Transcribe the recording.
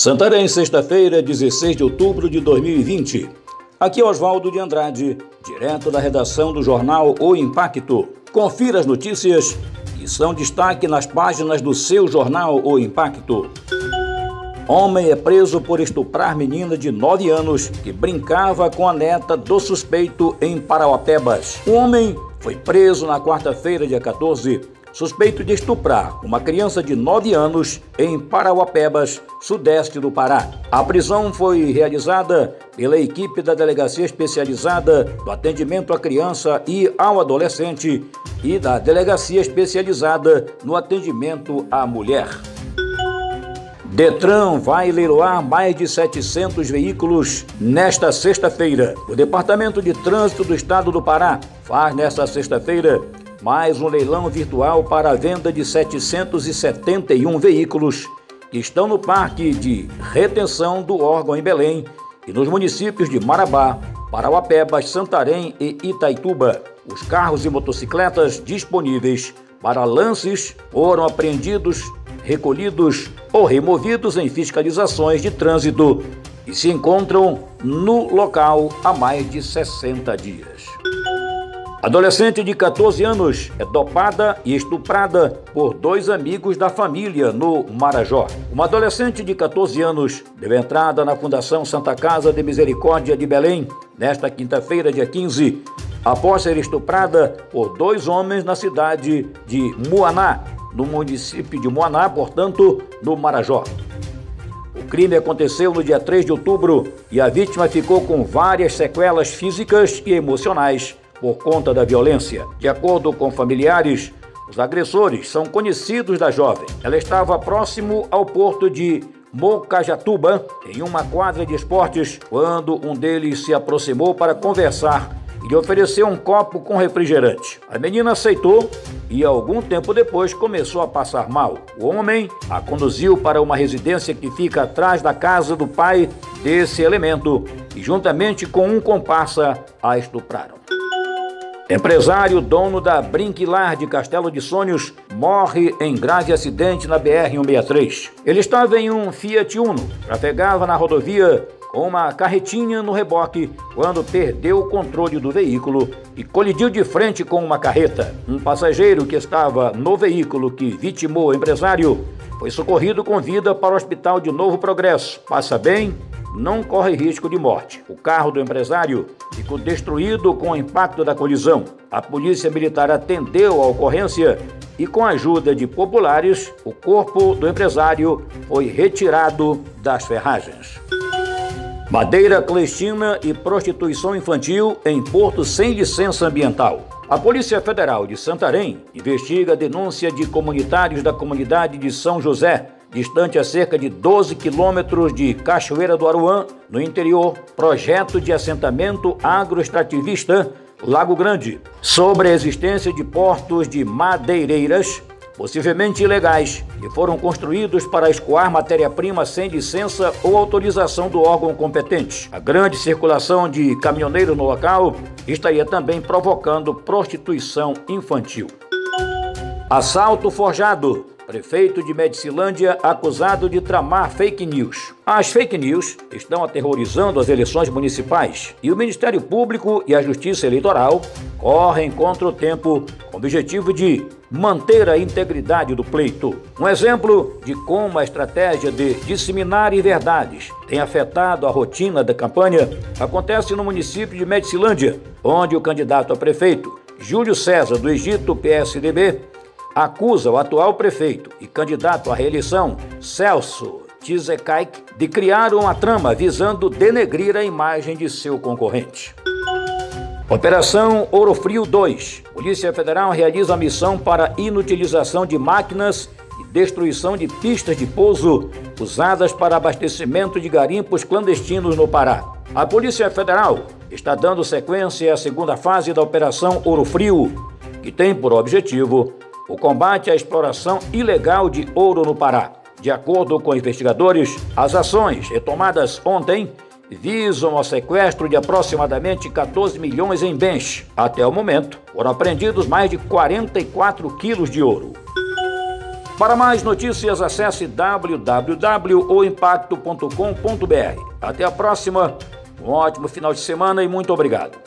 Santarém, sexta-feira, 16 de outubro de 2020. Aqui é Oswaldo de Andrade, direto da redação do jornal O Impacto. Confira as notícias que são destaque nas páginas do seu jornal O Impacto. Homem é preso por estuprar menina de 9 anos que brincava com a neta do suspeito em Parauapebas. O homem foi preso na quarta-feira, dia 14, suspeito de estuprar uma criança de 9 anos em Parauapebas, sudeste do Pará. A prisão foi realizada pela equipe da Delegacia Especializada do Atendimento à Criança e ao Adolescente e da Delegacia Especializada no Atendimento à Mulher. Detran vai leiloar mais de 700 veículos nesta sexta-feira. O Departamento de Trânsito do Estado do Pará faz nesta sexta-feira mais um leilão virtual para a venda de 771 veículos que estão no parque de retenção do órgão em Belém e nos municípios de Marabá, Parauapebas, Santarém e Itaituba. Os carros e motocicletas disponíveis para lances foram apreendidos, recolhidos ou removidos em fiscalizações de trânsito e se encontram no local há mais de 60 dias. Adolescente de 14 anos é dopada e estuprada por dois amigos da família no Marajó. Uma adolescente de 14 anos deu entrada na Fundação Santa Casa de Misericórdia de Belém nesta quinta-feira, dia 15, após ser estuprada por dois homens na cidade de Muaná, no município de Muaná, portanto, no Marajó. O crime aconteceu no dia 3 de outubro e a vítima ficou com várias sequelas físicas e emocionais por conta da violência. De acordo com familiares, os agressores são conhecidos da jovem. Ela estava próximo ao porto de Mocajatuba, em uma quadra de esportes, quando um deles se aproximou para conversar e lhe ofereceu um copo com refrigerante. A menina aceitou e, algum tempo depois, começou a passar mal. O homem a conduziu para uma residência que fica atrás da casa do pai desse elemento e, juntamente com um comparsa, a estupraram. Empresário dono da Brinquilar de Castelo de Sonhos morre em grave acidente na BR-163. Ele estava em um Fiat Uno, trafegava na rodovia com uma carretinha no reboque quando perdeu o controle do veículo e colidiu de frente com uma carreta. Um passageiro que estava no veículo que vitimou o empresário foi socorrido com vida para o Hospital de Novo Progresso. Passa bem não corre risco de morte. O carro do empresário ficou destruído com o impacto da colisão. A polícia militar atendeu a ocorrência e, com a ajuda de populares, o corpo do empresário foi retirado das ferragens. Madeira clandestina e prostituição infantil em porto sem licença ambiental. A Polícia Federal de Santarém investiga a denúncia de comunitários da comunidade de São José distante a cerca de 12 quilômetros de Cachoeira do Aruã, no interior, projeto de assentamento agroextrativista Lago Grande, sobre a existência de portos de madeireiras, possivelmente ilegais, que foram construídos para escoar matéria-prima sem licença ou autorização do órgão competente. A grande circulação de caminhoneiros no local estaria também provocando prostituição infantil. Assalto forjado. Prefeito de Medicilândia acusado de tramar fake news. As fake news estão aterrorizando as eleições municipais e o Ministério Público e a Justiça Eleitoral correm contra o tempo com o objetivo de manter a integridade do pleito. Um exemplo de como a estratégia de disseminar inverdades tem afetado a rotina da campanha acontece no município de Medicilândia, onde o candidato a prefeito, Júlio César do Egito PSDB, acusa o atual prefeito e candidato à reeleição, Celso Tizekaik, de criar uma trama visando denegrir a imagem de seu concorrente. Operação Ouro Frio 2. Polícia Federal realiza missão para inutilização de máquinas e destruição de pistas de pouso usadas para abastecimento de garimpos clandestinos no Pará. A Polícia Federal está dando sequência à segunda fase da Operação Ouro Frio, que tem por objetivo o combate à exploração ilegal de ouro no Pará. De acordo com investigadores, as ações retomadas ontem visam ao sequestro de aproximadamente 14 milhões em bens. Até o momento, foram apreendidos mais de 44 quilos de ouro. Para mais notícias, acesse www.oimpacto.com.br. Até a próxima, um ótimo final de semana e muito obrigado.